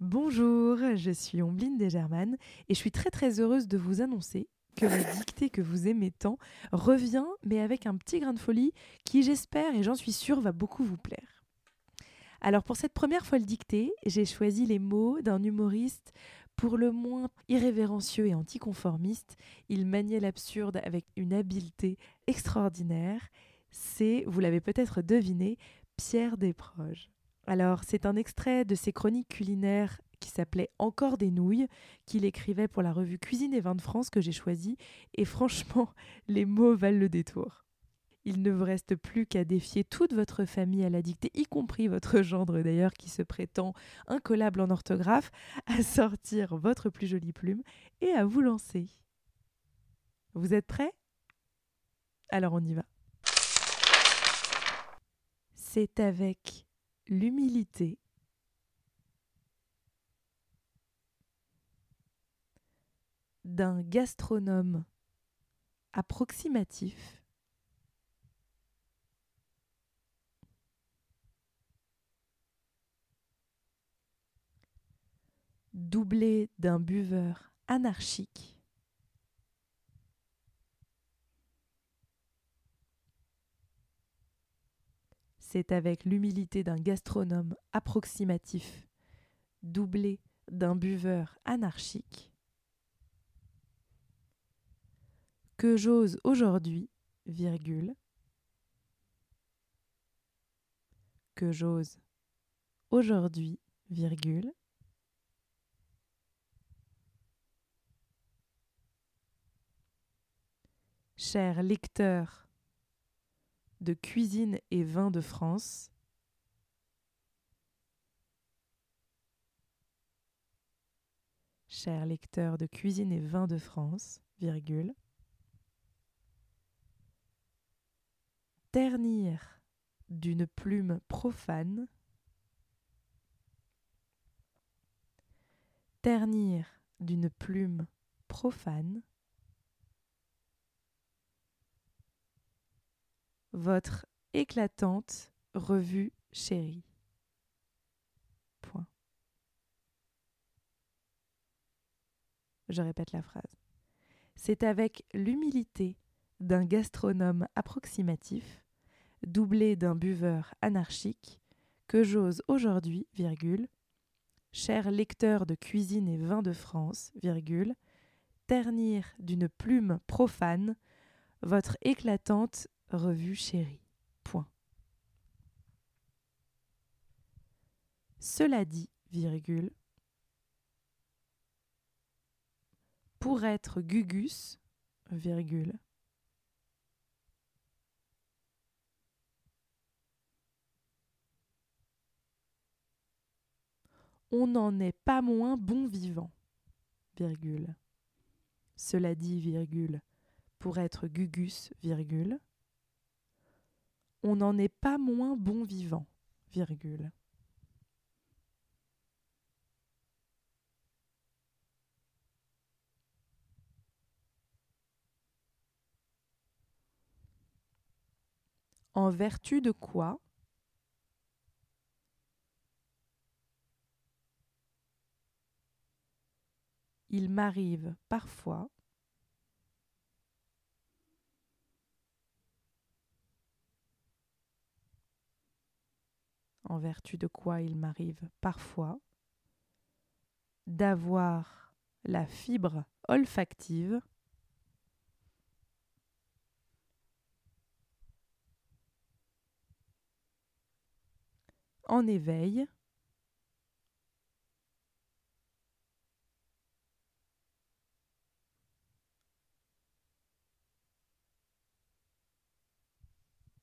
Bonjour, je suis Ombline Desgermanes et je suis très très heureuse de vous annoncer que la dictée que vous aimez tant revient, mais avec un petit grain de folie qui, j'espère et j'en suis sûre, va beaucoup vous plaire. Alors pour cette première folle dictée, j'ai choisi les mots d'un humoriste pour le moins irrévérencieux et anticonformiste. Il maniait l'absurde avec une habileté extraordinaire. C'est, vous l'avez peut-être deviné, Pierre Desproges. Alors, c'est un extrait de ses chroniques culinaires qui s'appelait Encore des nouilles, qu'il écrivait pour la revue Cuisine et Vins de France que j'ai choisi, et franchement, les mots valent le détour. Il ne vous reste plus qu'à défier toute votre famille à la dictée, y compris votre gendre d'ailleurs qui se prétend incollable en orthographe, à sortir votre plus jolie plume et à vous lancer. Vous êtes prêts? Alors on y va. C'est avec l'humilité, d'un gastronome approximatif. Doublé d'un buveur anarchique C'est avec l'humilité d'un gastronome approximatif, doublé d'un buveur anarchique, que j'ose aujourd'hui, virgule, que j'ose aujourd'hui, virgule, cher lecteur de cuisine et vin de France. Cher lecteur de cuisine et vin de France, virgule. Ternir d'une plume profane. Ternir d'une plume profane. Votre éclatante revue chérie. Je répète la phrase. C'est avec l'humilité d'un gastronome approximatif, doublé d'un buveur anarchique, que j'ose aujourd'hui, virgule, cher lecteur de cuisine et vin de France, virgule, ternir d'une plume profane votre éclatante Revue chérie. Cela dit, virgule, pour être Gugus, virgule, on n'en est pas moins bon vivant, virgule. Cela dit, virgule, pour être Gugus, virgule, on n'en est pas moins bon vivant, virgule. En vertu de quoi il m'arrive parfois en vertu de quoi il m'arrive parfois d'avoir la fibre olfactive en éveil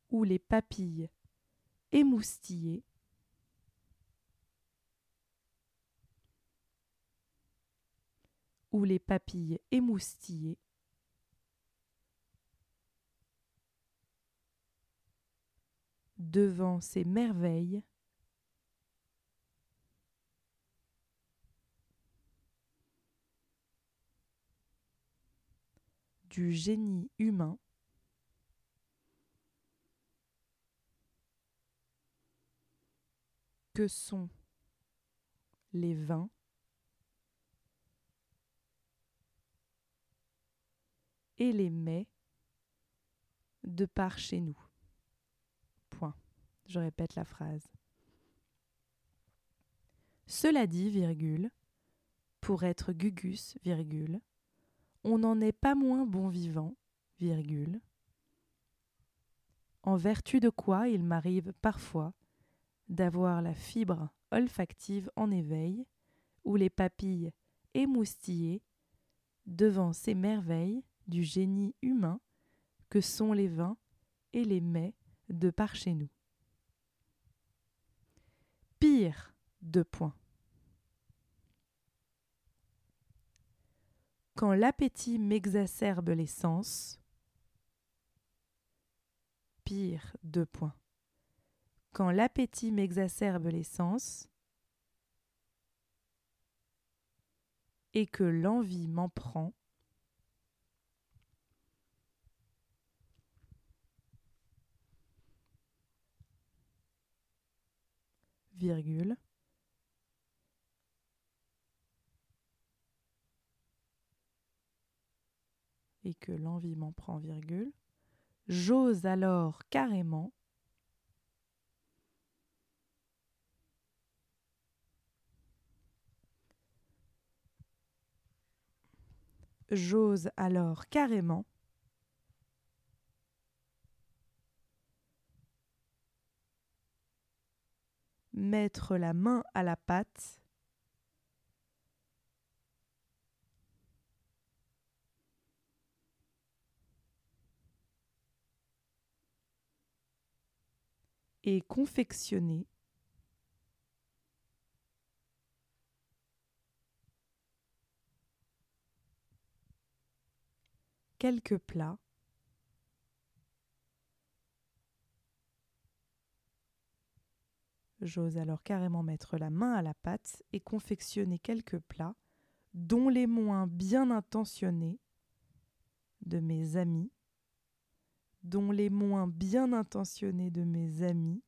ou les papilles émoustillées ou les papilles émoustillées. Devant ces merveilles, du génie humain, que sont les vins, et les mets de par chez nous. Point. Je répète la phrase. Cela dit, virgule, pour être gugus, virgule, on n'en est pas moins bon vivant, virgule, en vertu de quoi il m'arrive parfois d'avoir la fibre olfactive en éveil, ou les papilles émoustillées devant ces merveilles du génie humain que sont les vins et les mets de par chez nous. Pire, deux points. Quand l'appétit m'exacerbe les sens, pire, deux points. Quand l'appétit m'exacerbe les sens et que l'envie m'en prend, et que l'envie m'en prend, virgule, j'ose alors carrément j'ose alors carrément mettre la main à la pâte. Et confectionner. Quelques plats J'ose alors carrément mettre la main à la pâte et confectionner quelques plats, dont les moins bien intentionnés de mes amis, dont les moins bien intentionnés de mes amis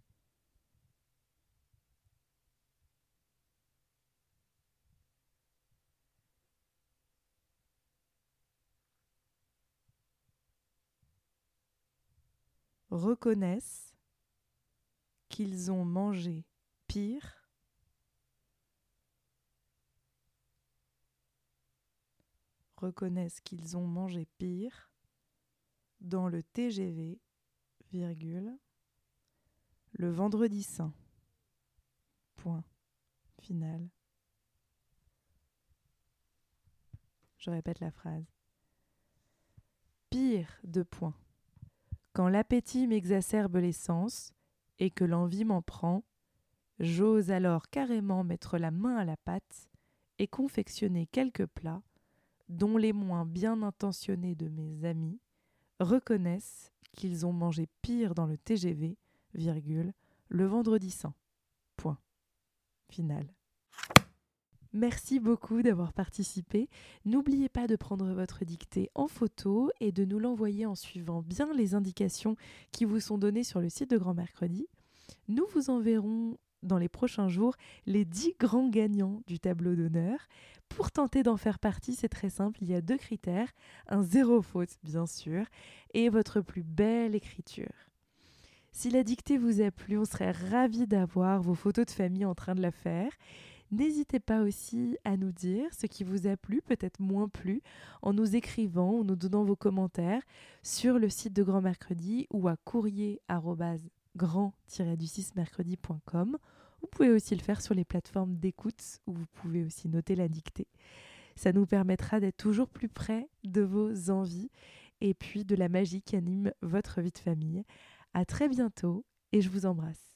reconnaissent qu'ils ont mangé pire? Reconnaissent qu'ils ont mangé pire dans le TGV, virgule, le vendredi saint. Point. Final. Je répète la phrase. Pire de point. Quand l'appétit m'exacerbe les sens et que l'envie m'en prend, j'ose alors carrément mettre la main à la pâte et confectionner quelques plats dont les moins bien intentionnés de mes amis reconnaissent qu'ils ont mangé pire dans le TGV, virgule, le vendredi saint. Point. Final. Merci beaucoup d'avoir participé. N'oubliez pas de prendre votre dictée en photo et de nous l'envoyer en suivant bien les indications qui vous sont données sur le site de Grand Mercredi. Nous vous enverrons dans les prochains jours les 10 grands gagnants du tableau d'honneur. Pour tenter d'en faire partie, c'est très simple, il y a deux critères, un zéro faute bien sûr, et votre plus belle écriture. Si la dictée vous a plu, on serait ravis d'avoir vos photos de famille en train de la faire. N'hésitez pas aussi à nous dire ce qui vous a plu, peut-être moins plu, en nous écrivant ou nous donnant vos commentaires sur le site de Grand Mercredi ou à courrier grand-du6 mercredi.com. Vous pouvez aussi le faire sur les plateformes d'écoute où vous pouvez aussi noter la dictée. Ça nous permettra d'être toujours plus près de vos envies et puis de la magie qui anime votre vie de famille. À très bientôt et je vous embrasse.